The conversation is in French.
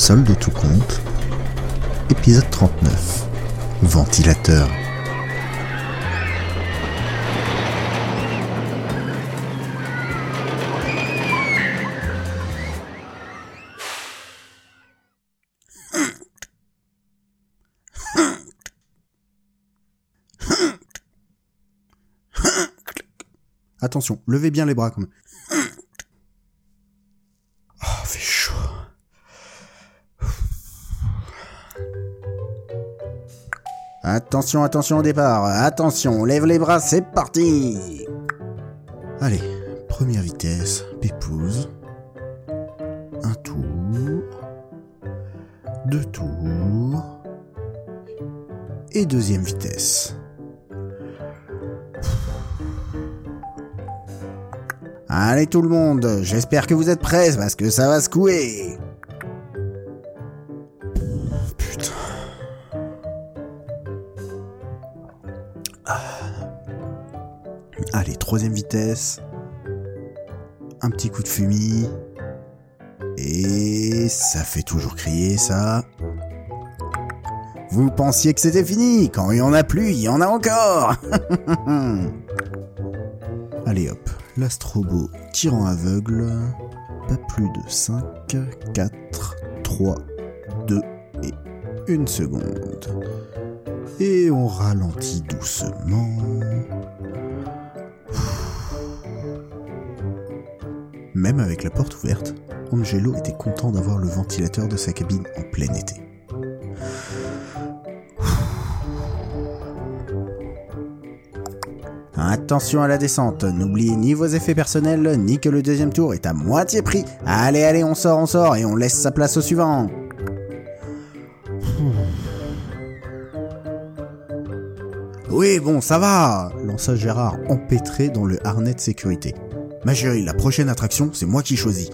Solde tout compte. Épisode 39. Ventilateur. Attention, levez bien les bras comme. Oh, Attention, attention au départ. Attention, lève les bras, c'est parti. Allez, première vitesse, pépouse. Un tour. Deux tours. Et deuxième vitesse. Allez tout le monde, j'espère que vous êtes prêts parce que ça va secouer. Allez, troisième vitesse. Un petit coup de fumée. Et ça fait toujours crier ça. Vous pensiez que c'était fini Quand il y en a plus, il y en a encore Allez hop, l'astrobo tirant aveugle. Pas plus de 5, 4, 3, 2 et 1 seconde. Et on ralentit doucement. Même avec la porte ouverte, Angelo était content d'avoir le ventilateur de sa cabine en plein été. Attention à la descente, n'oubliez ni vos effets personnels, ni que le deuxième tour est à moitié prix. Allez, allez, on sort, on sort, et on laisse sa place au suivant. Oui, bon, ça va, lança Gérard empêtré dans le harnais de sécurité. Ma chérie, la prochaine attraction, c'est moi qui choisis.